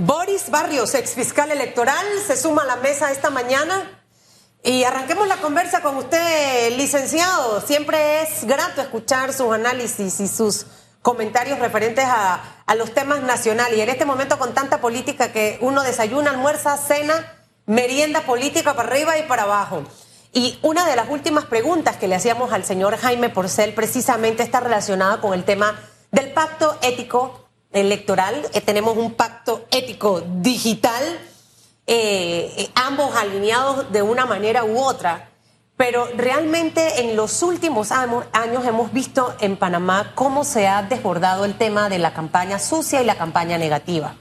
Boris Barrios, ex fiscal electoral, se suma a la mesa esta mañana. Y arranquemos la conversa con usted, licenciado. Siempre es grato escuchar sus análisis y sus comentarios referentes a, a, los temas nacionales. Y en este momento con tanta política que uno desayuna, almuerza, cena, merienda política para arriba y para abajo. Y una de las últimas preguntas que le hacíamos al señor Jaime Porcel precisamente está relacionada con el tema del pacto ético electoral, eh, tenemos un pacto ético digital, eh, eh, ambos alineados de una manera u otra. Pero realmente en los últimos años hemos visto en Panamá cómo se ha desbordado el tema de la campaña sucia y la campaña negativa.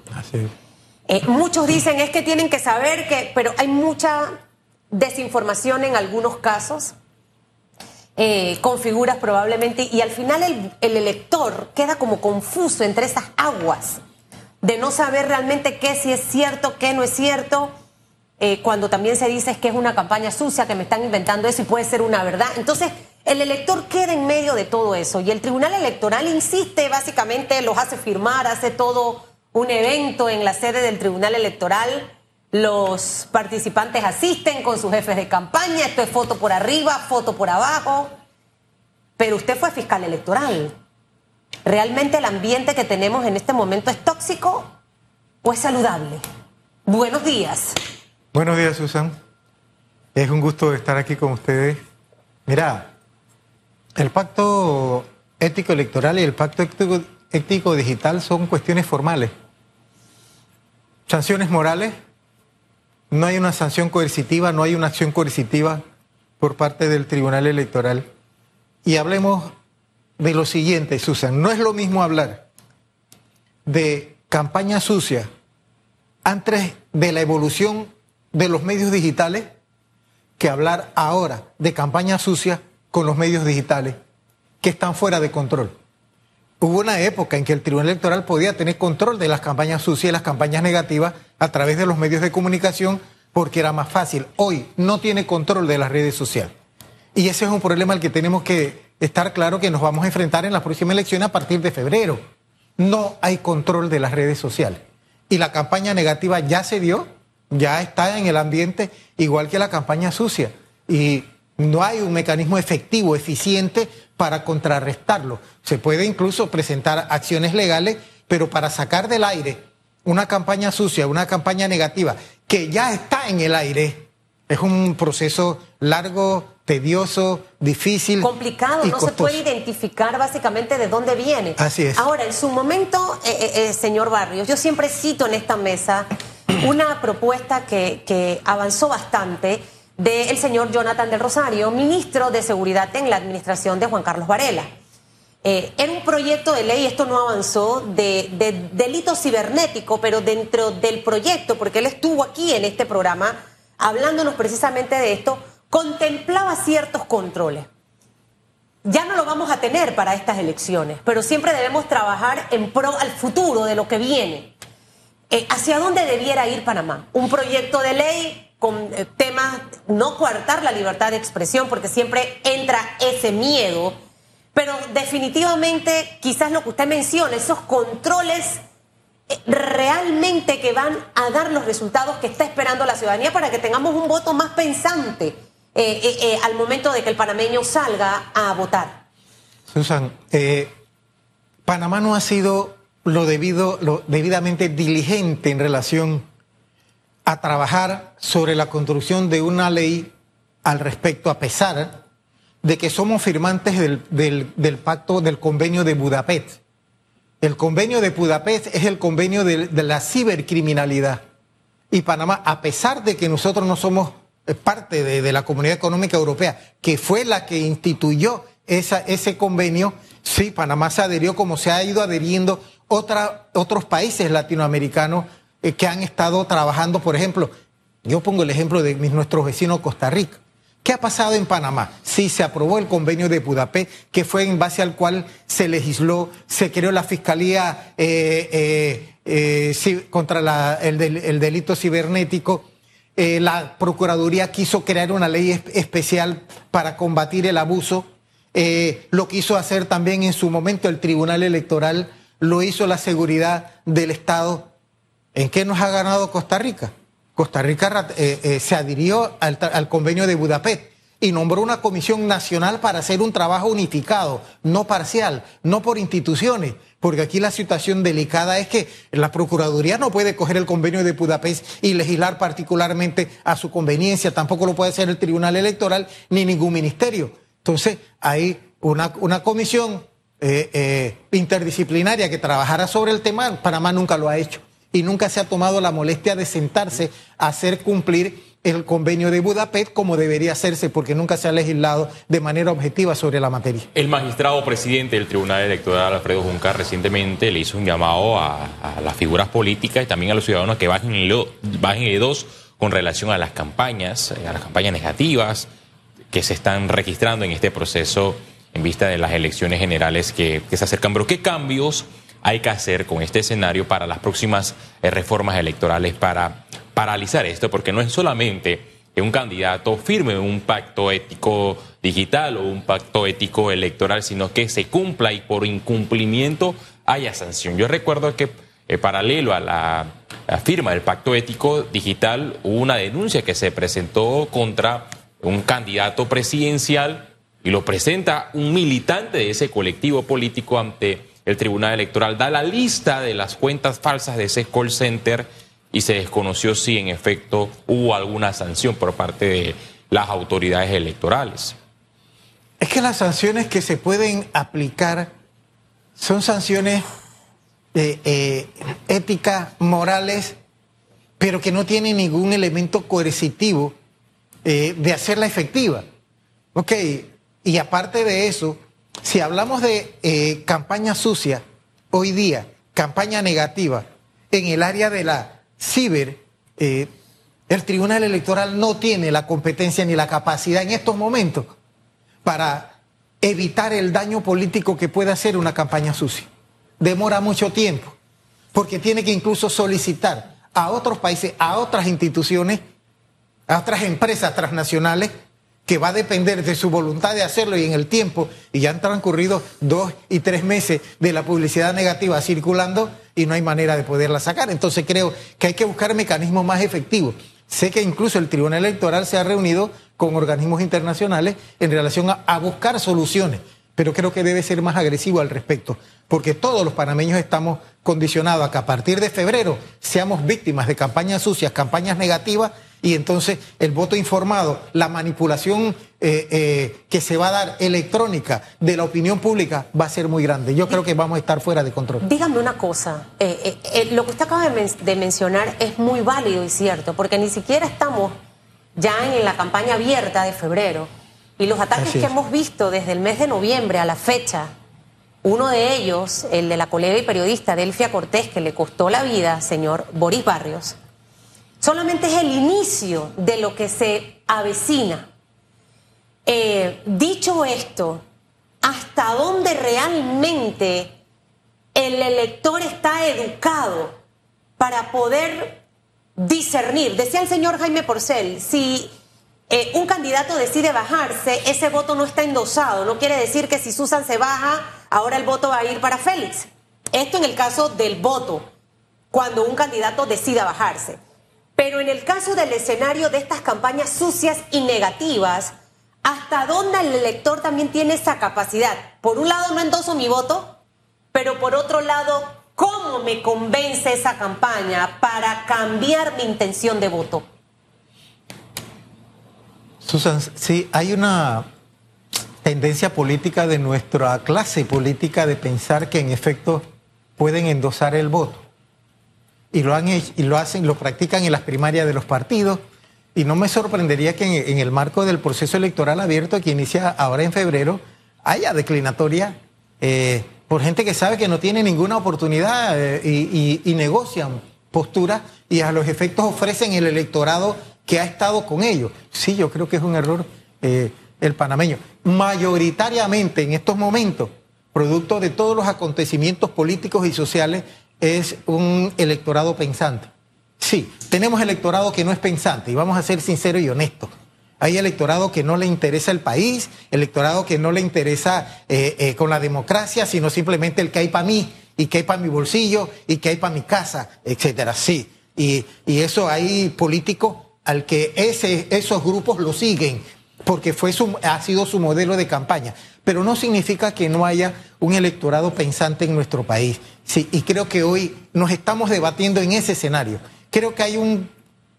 muchos dicen es que tienen que saber que, pero hay mucha desinformación en algunos casos eh, con figuras probablemente, y al final el, elector queda como confuso entre esas aguas de no saber realmente qué si es cierto, qué no es cierto, eh, cuando también se dice que es una campaña sucia, que me están inventando eso y puede ser una verdad. Entonces, el elector queda en medio de todo eso y el Tribunal Electoral insiste, básicamente los hace firmar, hace todo un evento en la sede del Tribunal Electoral. Los participantes asisten con sus jefes de campaña, esto es foto por arriba, foto por abajo, pero usted fue fiscal electoral. ¿Realmente el ambiente que tenemos en este momento es tóxico o es saludable? Buenos días. Buenos días, Susan. Es un gusto estar aquí con ustedes. Mira, el pacto ético electoral y el pacto ético, ético digital son cuestiones formales. Sanciones morales no hay una sanción coercitiva, no hay una acción coercitiva por parte del Tribunal Electoral. Y hablemos de lo siguiente, Susan. No es lo mismo hablar de campaña sucia antes de la evolución de los medios digitales que hablar ahora de campaña sucia con los medios digitales que están fuera de control. Hubo una época en que el Tribunal Electoral podía tener control de las campañas sucias y las campañas negativas a través de los medios de comunicación porque era más fácil. Hoy no tiene control de las redes sociales. Y ese es un problema al que tenemos que estar claro que nos vamos a enfrentar en la próxima elección a partir de febrero. No hay control de las redes sociales. Y la campaña negativa ya se dio, ya está en el ambiente, igual que la campaña sucia. Y no hay un mecanismo efectivo, eficiente para contrarrestarlo. Se puede incluso presentar acciones legales, pero para sacar del aire una campaña sucia, una campaña negativa, que ya está en el aire, es un proceso largo, tedioso, difícil. Complicado, no se puede identificar básicamente de dónde viene. Así es. Ahora, en su momento, eh, eh, eh, señor Barrios, yo siempre cito en esta mesa una propuesta que, que avanzó bastante del señor Jonathan del Rosario, ministro de Seguridad en la administración de Juan Carlos Varela. Eh, era un proyecto de ley, esto no avanzó, de, de, delito cibernético, pero dentro del proyecto, porque él estuvo aquí en este programa hablándonos precisamente de esto, contemplaba ciertos controles. Ya no lo vamos a tener para estas elecciones, pero siempre debemos trabajar en pro al futuro de lo que viene. Eh, ¿Hacia dónde debiera ir Panamá? Un proyecto de ley con eh, temas, no coartar la libertad de expresión, porque siempre entra ese miedo, pero definitivamente quizás lo que usted menciona, esos controles eh, realmente que van a dar los resultados que está esperando la ciudadanía para que tengamos un voto más pensante eh, al momento de que el panameño salga a votar. Susan, Panamá no ha sido lo debido, lo debidamente diligente en relación a trabajar sobre la construcción de una ley al respecto, a pesar de que somos firmantes del, pacto del convenio de Budapest. El convenio de Budapest es el convenio de, la cibercriminalidad. Y Panamá, a pesar de que nosotros no somos eh, parte de, la Comunidad Económica Europea, que fue la que instituyó ese convenio, sí, Panamá se adherió como se ha ido adheriendo otros países latinoamericanos eh, que han estado trabajando, por ejemplo, yo pongo el ejemplo de nuestro vecino Costa Rica. ¿Qué ha pasado en Panamá? Sí, se aprobó el convenio de Budapest, que fue en base al cual se legisló, se creó la Fiscalía eh, eh, contra el, delito cibernético. la Procuraduría quiso crear una ley especial para combatir el abuso. lo quiso hacer también en su momento el Tribunal Electoral, lo hizo la seguridad del Estado ¿En qué nos ha ganado Costa Rica? Costa Rica eh, eh, se adhirió al, convenio de Budapest y nombró una comisión nacional para hacer un trabajo unificado, no parcial, no por instituciones, porque aquí la situación delicada es que la Procuraduría no puede coger el convenio de Budapest y legislar particularmente a su conveniencia, tampoco lo puede hacer el Tribunal Electoral ni ningún ministerio. Entonces, hay una, comisión eh, interdisciplinaria que trabajara sobre el tema, Panamá nunca lo ha hecho y nunca se ha tomado la molestia de sentarse a hacer cumplir el convenio de Budapest como debería hacerse porque nunca se ha legislado de manera objetiva sobre la materia. El magistrado presidente del Tribunal Electoral, Alfredo Juncar, recientemente le hizo un llamado a, las figuras políticas y también a los ciudadanos que bajen el, bajen el dos con relación a las campañas, a las campañas negativas que se están registrando en este proceso en vista de las elecciones generales que, que se acercan. Pero ¿qué cambios hay que hacer con este escenario para las próximas eh, reformas electorales para paralizar esto, porque no es solamente que un candidato firme un pacto ético digital o un pacto ético electoral, sino que se cumpla y por incumplimiento haya sanción. Yo recuerdo que eh, paralelo a la, firma del pacto ético digital hubo una denuncia que se presentó contra un candidato presidencial y lo presenta un militante de ese colectivo político ante el Tribunal Electoral. Da la lista de las cuentas falsas de ese call center y se desconoció si en efecto hubo alguna sanción por parte de las autoridades electorales. Es que las sanciones que se pueden aplicar son sanciones eh, eh, éticas, morales, pero que no tienen ningún elemento coercitivo eh, de hacerla efectiva. Ok, y aparte de eso, si hablamos de campaña sucia, hoy día, campaña negativa, en el área de la ciber, eh, el Tribunal Electoral no tiene la competencia ni la capacidad en estos momentos para evitar el daño político que puede hacer una campaña sucia. Demora mucho tiempo, porque tiene que incluso solicitar a otros países, a otras instituciones, a otras empresas transnacionales, que va a depender de su voluntad de hacerlo y en el tiempo, y ya han transcurrido dos y tres meses de la publicidad negativa circulando, y no hay manera de poderla sacar. Entonces creo que hay que buscar mecanismos más efectivos. Sé que incluso el Tribunal Electoral se ha reunido con organismos internacionales en relación a, buscar soluciones, pero creo que debe ser más agresivo al respecto, porque todos los panameños estamos condicionados a que a partir de febrero seamos víctimas de campañas sucias, campañas negativas y entonces el voto informado, la manipulación eh, eh, que se va a dar electrónica de la opinión pública va a ser muy grande. Yo creo que vamos a estar fuera de control. Dígame una cosa, eh, lo que usted acaba de, mencionar es muy válido y cierto, porque ni siquiera estamos ya en la campaña abierta de febrero y los ataques que hemos visto desde el mes de noviembre a la fecha, uno de ellos, el de la colega y periodista Delfia Cortés, que le costó la vida, señor Boris Barrios, solamente es el inicio de lo que se avecina. Eh, dicho esto, ¿hasta dónde realmente el elector está educado para poder discernir? Decía el señor Jaime Porcel, si eh, un candidato decide bajarse, ese voto no está endosado. No quiere decir que si Susan se baja, ahora el voto va a ir para Félix. Esto en el caso del voto, cuando un candidato decida bajarse. Pero en el caso del escenario de estas campañas sucias y negativas, ¿hasta dónde el elector también tiene esa capacidad? Por un lado, no endoso mi voto, pero por otro lado, ¿cómo me convence esa campaña para cambiar mi intención de voto? Susan, sí, hay una tendencia política de nuestra clase política de pensar que en efecto pueden endosar el voto y lo, han y lo hacen, lo practican en las primarias de los partidos. Y no me sorprendería que en, el marco del proceso electoral abierto que inicia ahora en febrero haya declinatoria eh, por gente que sabe que no tiene ninguna oportunidad eh, y, negocian posturas y a los efectos ofrecen el electorado que ha estado con ellos. Sí, yo creo que es un error eh, el panameño. Mayoritariamente en estos momentos, producto de todos los acontecimientos políticos y sociales es un electorado pensante. Sí, tenemos electorado que no es pensante y vamos a ser sinceros y honestos. Hay electorado que no le interesa el país, electorado que no le interesa eh, eh, con la democracia, sino simplemente el que hay para mí y que hay para mi bolsillo y que hay para mi casa, etcétera. Sí. Y, y eso hay políticos al que ese, esos grupos lo siguen, porque fue su, ha sido su modelo de campaña. Pero no significa que no haya un electorado pensante en nuestro país. Sí, y creo que hoy nos estamos debatiendo en ese escenario. Creo que hay un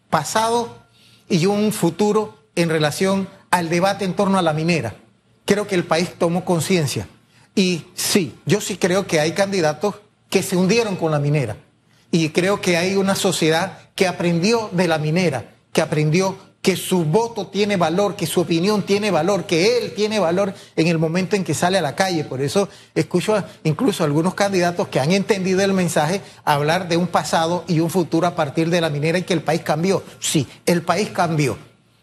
pasado y un futuro en relación al debate en torno a la minera. Creo que el país tomó conciencia. Y sí, yo sí creo que hay candidatos que se hundieron con la minera. Y creo que hay una sociedad que aprendió de la minera, que aprendió que su voto tiene valor, que su opinión tiene valor, que él tiene valor en el momento en que sale a la calle. Por eso escucho incluso a algunos candidatos que han entendido el mensaje hablar de un pasado y un futuro a partir de la minera y que el país cambió. Sí, el país cambió.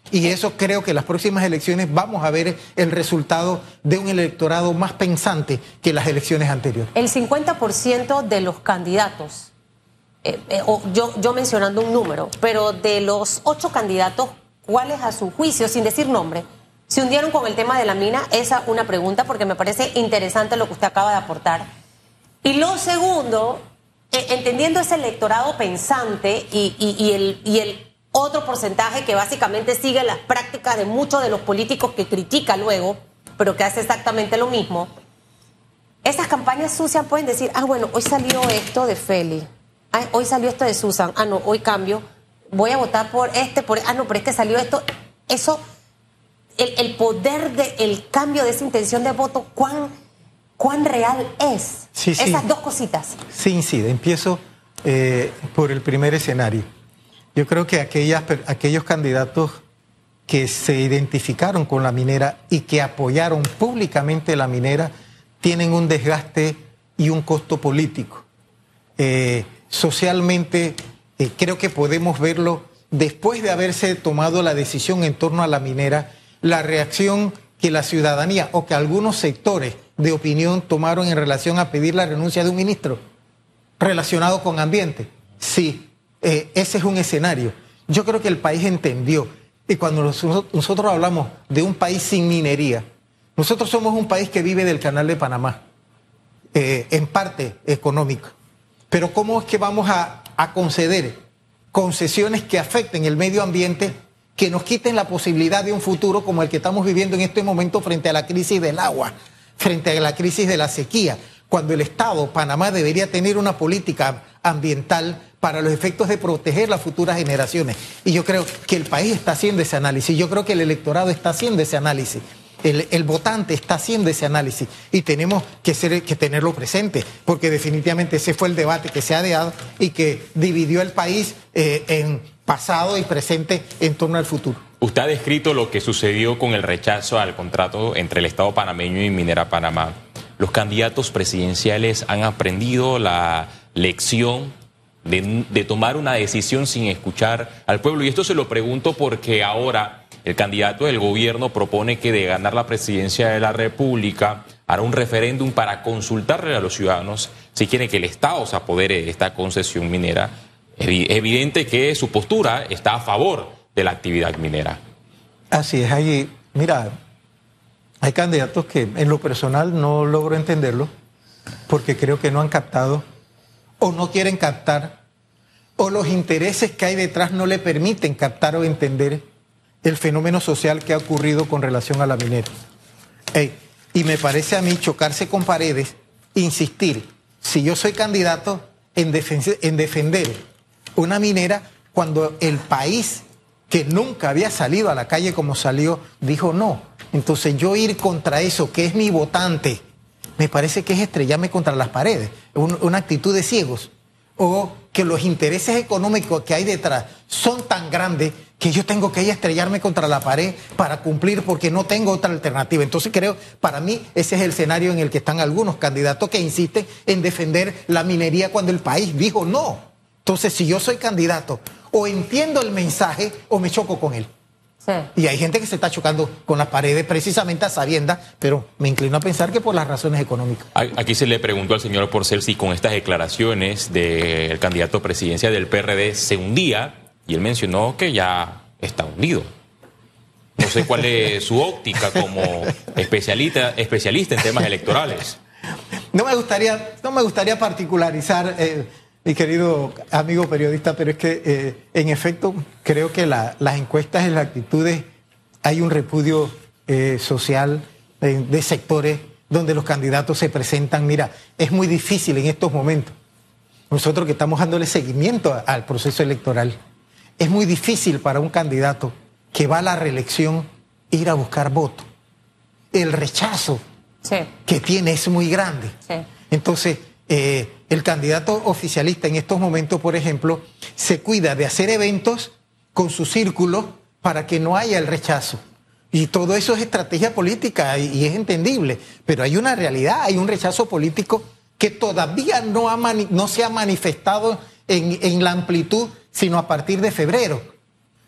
Y eso creo que en las próximas elecciones vamos a ver el resultado de un electorado más pensante que las elecciones anteriores. El 50% de los candidatos, eh, eh, yo, yo mencionando un número, pero de los ocho candidatos, ¿cuáles a su juicio, sin decir nombre, se hundieron con el tema de la mina? Esa una pregunta porque me parece interesante lo que usted acaba de aportar. Y lo segundo, eh, entendiendo ese electorado pensante y, y, el, y el otro porcentaje que básicamente sigue las prácticas de muchos de los políticos que critica luego, pero que hace exactamente lo mismo. Esas campañas sucias pueden decir, ah, bueno, hoy salió esto de Feli, ah, hoy salió esto de Susan, ah, no, hoy cambio, voy a votar por este, por, ah, no, pero es que salió esto. Eso, el, poder del cambio de esa intención de voto, ¿cuán, cuán real es? Esas dos cositas. Sí, incide. Empiezo eh, por el primer escenario. Yo creo que aquellas, aquellos candidatos que se identificaron con la minera y que apoyaron públicamente la minera tienen un desgaste y un costo político. Eh, socialmente eh, creo que podemos verlo después de haberse tomado la decisión en torno a la minera, la reacción que la ciudadanía o que algunos sectores de opinión tomaron en relación a pedir la renuncia de un ministro relacionado con ambiente. Sí, eh, ese es un escenario. Yo creo que el país entendió. Y cuando nosotros hablamos de un país sin minería, nosotros somos un país que vive del canal de Panamá, eh, en parte económico. Pero ¿cómo es que vamos a, a conceder concesiones que afecten el medio ambiente, que nos quiten la posibilidad de un futuro como el que estamos viviendo en este momento frente a la crisis del agua, frente a la crisis de la sequía? Cuando el Estado, Panamá, debería tener una política ambiental para los efectos de proteger las futuras generaciones. Y yo creo que el país está haciendo ese análisis, yo creo que el electorado está haciendo ese análisis. El, votante está haciendo ese análisis y tenemos que, tenerlo presente, porque definitivamente ese fue el debate que se ha dado y que dividió el país eh, en pasado y presente en torno al futuro. Usted ha descrito lo que sucedió con el rechazo al contrato entre el Estado panameño y Minera Panamá. Los candidatos presidenciales han aprendido la lección de, tomar una decisión sin escuchar al pueblo. Y esto se lo pregunto porque ahora el candidato del gobierno propone que de ganar la presidencia de la República hará un referéndum para consultarle a los ciudadanos si quieren que el Estado se apodere de esta concesión minera. Es evidente que su postura está a favor de la actividad minera. Así es, ahí, mira, hay candidatos que en lo personal no logro entenderlo porque creo que no han captado o no quieren captar, o los intereses que hay detrás no le permiten captar o entender el fenómeno social que ha ocurrido con relación a la minera. y me parece a mí chocarse con paredes, insistir, si yo soy candidato en, en defender una minera cuando el país que nunca había salido a la calle como salió, dijo no. Entonces yo ir contra eso, que es mi votante, me parece que es estrellarme contra las paredes, una actitud de ciegos, o que los intereses económicos que hay detrás son tan grandes que yo tengo que ir a estrellarme contra la pared para cumplir porque no tengo otra alternativa. Entonces creo, para mí, ese es el escenario en el que están algunos candidatos que insisten en defender la minería cuando el país dijo no. Entonces, si yo soy candidato, o entiendo el mensaje o me choco con él. Y hay gente que se está chocando con las paredes precisamente a sabiendas, pero me inclino a pensar que por las razones económicas. Aquí se le preguntó al señor Porcel si con estas declaraciones del candidato presidencia del PRD se hundía y él mencionó que ya está hundido. No sé cuál es su óptica como especialista, especialista en temas electorales. No me gustaría, no me gustaría particularizar, eh, mi querido amigo periodista, pero es que eh, en efecto creo que la- las encuestas y las actitudes hay un repudio eh, social de sectores donde los candidatos se presentan. Mira, es muy difícil en estos momentos. Nosotros que estamos dándole seguimiento al proceso electoral, es muy difícil para un candidato que va a la reelección ir a buscar voto. El rechazo Sí. que tiene es muy grande. Sí. Entonces, eh, el candidato oficialista en estos momentos, por ejemplo, se cuida de hacer eventos con su círculo para que no haya el rechazo. Y todo eso es estrategia política y, es entendible, pero hay una realidad, hay un rechazo político que todavía no, ha mani- no se ha manifestado en, en la amplitud, sino a partir de febrero,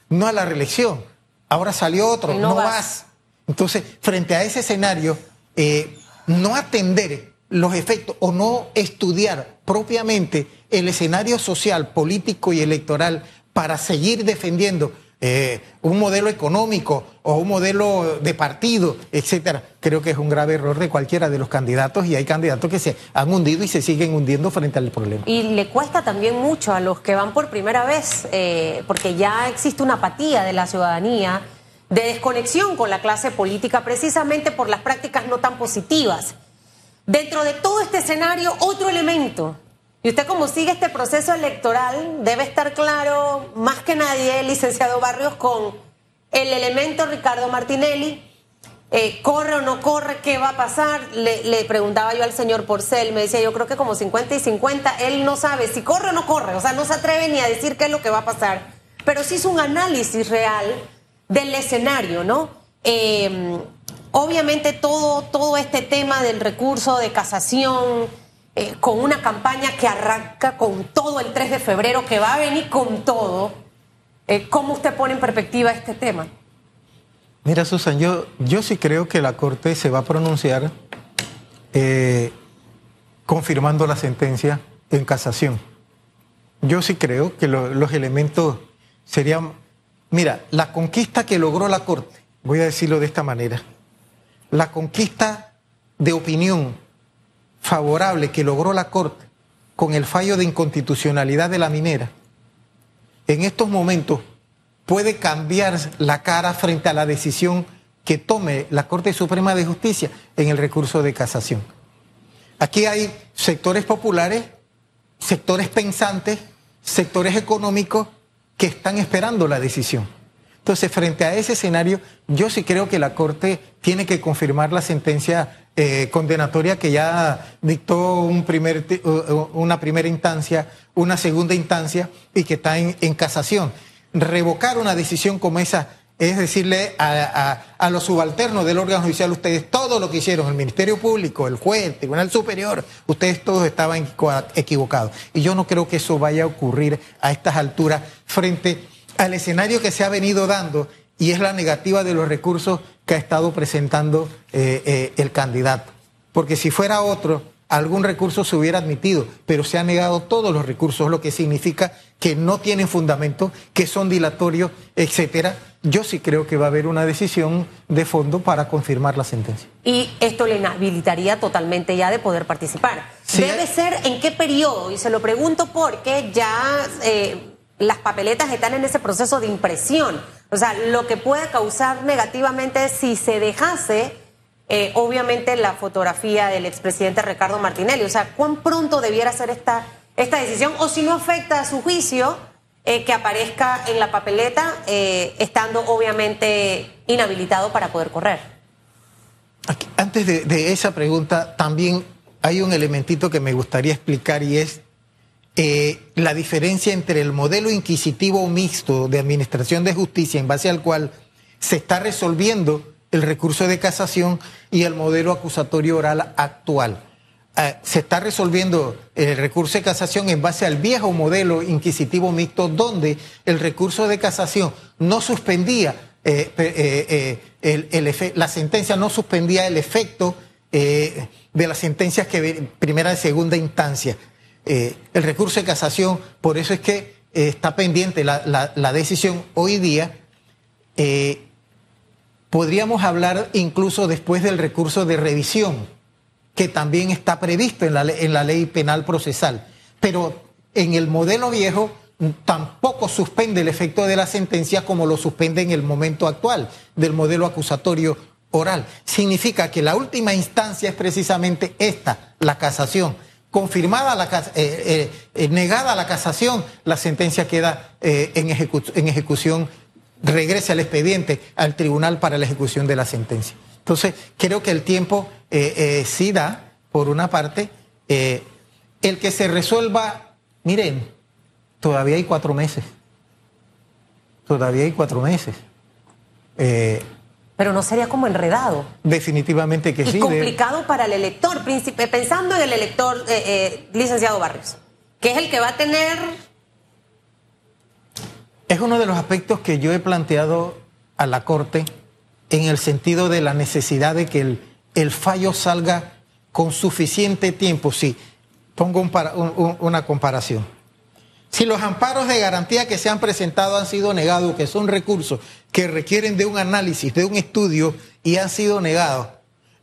no a la reelección. Ahora salió otro, no no, vas. vas. Entonces, frente a ese escenario, eh, no atender los efectos o no estudiar propiamente el escenario social, político y electoral para seguir defendiendo eh, un modelo económico o un modelo de partido, etcétera, creo que es un grave error de cualquiera de los candidatos y hay candidatos que se han hundido y se siguen hundiendo frente al problema. Y le cuesta también mucho a los que van por primera vez, eh, porque ya existe una apatía de la ciudadanía, de desconexión con la clase política, precisamente por las prácticas no tan positivas. Dentro de todo este escenario, otro elemento. Y usted como sigue este proceso electoral, debe estar claro, más que nadie, licenciado Barrios, con el elemento Ricardo Martinelli, eh, ¿Corre o no corre? ¿Qué va a pasar? Le, preguntaba yo al señor Porcel, me decía, yo creo que como 50 y 50, él no sabe si corre o no corre, o sea, no se atreve ni a decir qué es lo que va a pasar, pero sí hizo un análisis real del escenario, ¿no? Eh, obviamente todo, todo este tema del recurso de casación, eh, con una campaña que arranca con todo el 3 de febrero, que va a venir con todo, eh, ¿cómo usted pone en perspectiva este tema? Mira, Susan, yo, yo sí creo que la Corte se va a pronunciar eh, confirmando la sentencia en casación. Yo sí creo que lo- los elementos serían... Mira, la conquista que logró la Corte, voy a decirlo de esta manera, la conquista de opinión favorable que logró la Corte con el fallo de inconstitucionalidad de la minera, en estos momentos puede cambiar la cara frente a la decisión que tome la Corte Suprema de Justicia en el recurso de casación. Aquí hay sectores populares, sectores pensantes, sectores económicos que están esperando la decisión. Entonces, frente a ese escenario, yo sí creo que la Corte tiene que confirmar la sentencia eh, condenatoria que ya dictó una primera instancia, una segunda instancia y que está en, casación. Revocar una decisión como esa es decirle a, los subalternos del órgano judicial, ustedes todo lo que hicieron, el Ministerio Público, el juez, el Tribunal Superior, ustedes todos estaban equi- equivocados. Y yo no creo que eso vaya a ocurrir a estas alturas frente al escenario que se ha venido dando y es la negativa de los recursos que ha estado presentando eh, eh, el candidato. Porque si fuera otro, algún recurso se hubiera admitido, pero se han negado todos los recursos, lo que significa que no tienen fundamento, que son dilatorios, etcétera. Yo sí creo que va a haber una decisión de fondo para confirmar la sentencia. Y esto le inhabilitaría totalmente ya de poder participar. Sí. Debe ser en qué periodo, y se lo pregunto porque ya eh, las papeletas están en ese proceso de impresión. O sea, lo que puede causar negativamente es si se dejase, eh, obviamente, la fotografía del expresidente Ricardo Martinelli. O sea, ¿cuán pronto debiera ser esta, esta decisión? O si no afecta a su juicio, eh, que aparezca en la papeleta, eh, estando obviamente inhabilitado para poder correr. Antes de, de esa pregunta, también hay un elementito que me gustaría explicar y es eh, la diferencia entre el modelo inquisitivo mixto de administración de justicia en base al cual se está resolviendo el recurso de casación y el modelo acusatorio oral actual. Eh, se está resolviendo el recurso de casación en base al viejo modelo inquisitivo mixto donde el recurso de casación no suspendía eh, la sentencia no suspendía el efecto de las sentencias que primera y segunda instancia. Eh, el recurso de casación, por eso es que eh, está pendiente la, decisión hoy día. eh, podríamos hablar incluso después del recurso de revisión que también está previsto en la, en la ley penal procesal. Pero en el modelo viejo tampoco suspende el efecto de la sentencia como lo suspende en el momento actual del modelo acusatorio oral. Significa que la última instancia es precisamente esta, la casación. Confirmada la eh, eh, eh, negada la casación, la sentencia queda en, en ejecución, regresa al expediente al tribunal para la ejecución de la sentencia. Entonces, creo que el tiempo sí da, por una parte, el que se resuelva, miren, todavía hay cuatro meses. Todavía hay cuatro meses. Pero no sería como enredado. Definitivamente que sí. Y complicado para el elector, príncipe, pensando en el elector, eh, eh, licenciado Barrios, que es el que va a tener... Es uno de los aspectos que yo he planteado a la Corte en el sentido de la necesidad de que el, el fallo salga con suficiente tiempo. Sí, pongo una comparación. Si los amparos de garantía que se han presentado han sido negados, que son recursos que requieren de un análisis, de un estudio y han sido negados,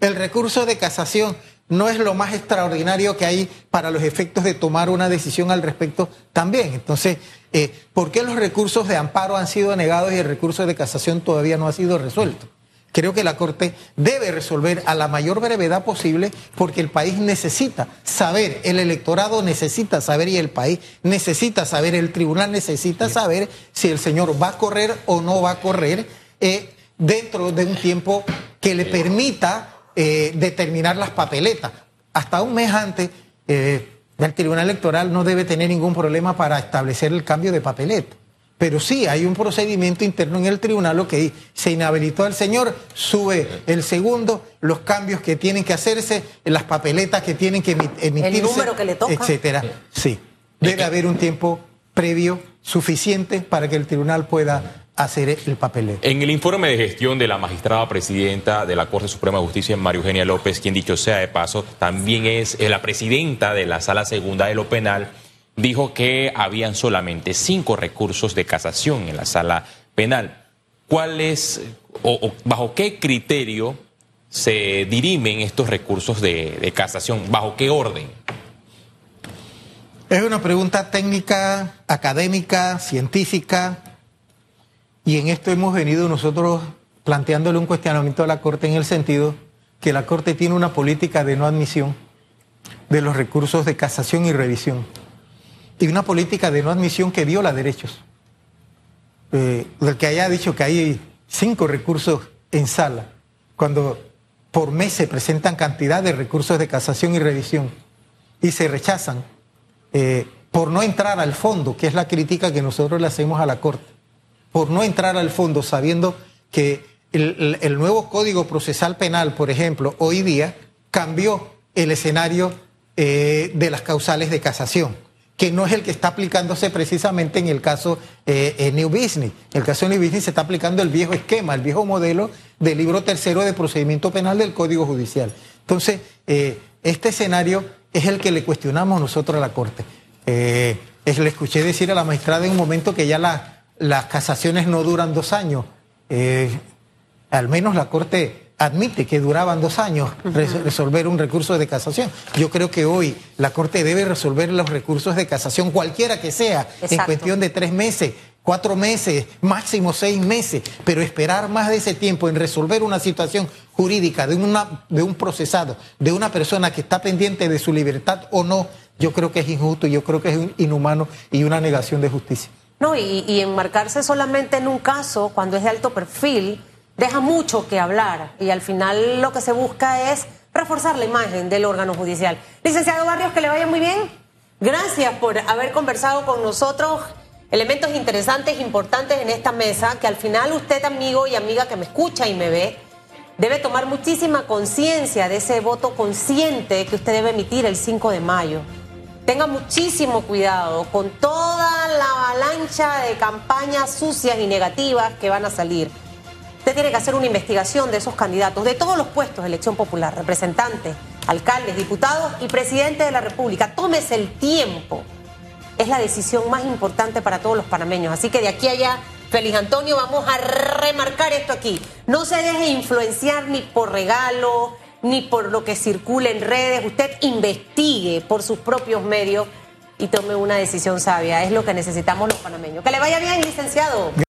el recurso de casación no es lo más extraordinario que hay para los efectos de tomar una decisión al respecto también. Entonces, eh, ¿por qué los recursos de amparo han sido negados y el recurso de casación todavía no ha sido resuelto? Creo que la Corte debe resolver a la mayor brevedad posible porque el país necesita saber, el electorado necesita saber y el país necesita saber, el tribunal necesita saber si el señor va a correr o no va a correr eh, dentro de un tiempo que le permita eh, determinar las papeletas. Hasta un mes antes, eh, el tribunal electoral no debe tener ningún problema para establecer el cambio de papeleta. Pero sí, hay un procedimiento interno en el tribunal, lo que se inhabilitó al señor, sube el segundo, los cambios que tienen que hacerse, las papeletas que tienen que emitirse. El número que le toca. Etcétera. Sí. Debe haber un tiempo previo suficiente para que el tribunal pueda hacer el papeleo. En el informe de gestión de la magistrada presidenta de la Corte Suprema de Justicia, María Eugenia López, quien dicho sea de paso, también es la presidenta de la Sala Segunda de lo Penal, dijo que habían solamente cinco recursos de casación en la sala penal. ¿Cuáles o, bajo qué criterio se dirimen estos recursos de, casación? ¿Bajo qué orden? Es una pregunta técnica, académica, científica, y en esto hemos venido nosotros planteándole un cuestionamiento a la Corte en el sentido que la Corte tiene una política de no admisión de los recursos de casación y revisión y una política de no admisión que viola derechos. Eh, el que haya dicho que hay cinco recursos en sala, cuando por mes se presentan cantidad de recursos de casación y revisión y se rechazan eh, por no entrar al fondo, que es la crítica que nosotros le hacemos a la Corte, por no entrar al fondo sabiendo que el nuevo Código Procesal Penal, por ejemplo, hoy día cambió el escenario eh, de las causales de casación que no es el que está aplicándose precisamente en el caso eh, New Business. En el caso de New Business se está aplicando el viejo esquema, el viejo modelo del libro tercero de procedimiento penal del Código Judicial. Entonces, eh, este escenario es el que le cuestionamos nosotros a la Corte. Eh, le escuché decir a la magistrada en un momento que ya las casaciones no duran dos años. al menos la Corte admite que duraban dos años resolver un recurso de casación. Yo creo que hoy la Corte debe resolver los recursos de casación, cualquiera que sea, en cuestión de tres meses, cuatro meses, máximo seis meses, pero esperar más de ese tiempo en resolver una situación jurídica de, una, de un procesado, de una persona que está pendiente de su libertad o no, yo creo que es injusto, yo creo que es inhumano y una negación de justicia. No, y, y enmarcarse solamente en un caso, cuando es de alto perfil, deja mucho que hablar y al final lo que se busca es reforzar la imagen del órgano judicial. Licenciado Barrios, que le vaya muy bien. Gracias por haber conversado con nosotros. Elementos interesantes, importantes en esta mesa, que al final usted, amigo y amiga que me escucha y me ve, debe tomar muchísima conciencia de ese voto consciente que usted debe emitir el 5 de mayo. Tenga muchísimo cuidado con toda la avalancha de campañas sucias y negativas que van a salir. Usted tiene que hacer una investigación de esos candidatos, de todos los puestos de elección popular, representantes, alcaldes, diputados y presidente de la República. Tómese el tiempo. Es la decisión más importante para todos los panameños. Así que de aquí allá, Feliz Antonio, vamos a remarcar esto aquí. No se deje influenciar ni por regalo, ni por lo que circule en redes. Usted investigue por sus propios medios y tome una decisión sabia. Es lo que necesitamos los panameños. Que le vaya bien, licenciado.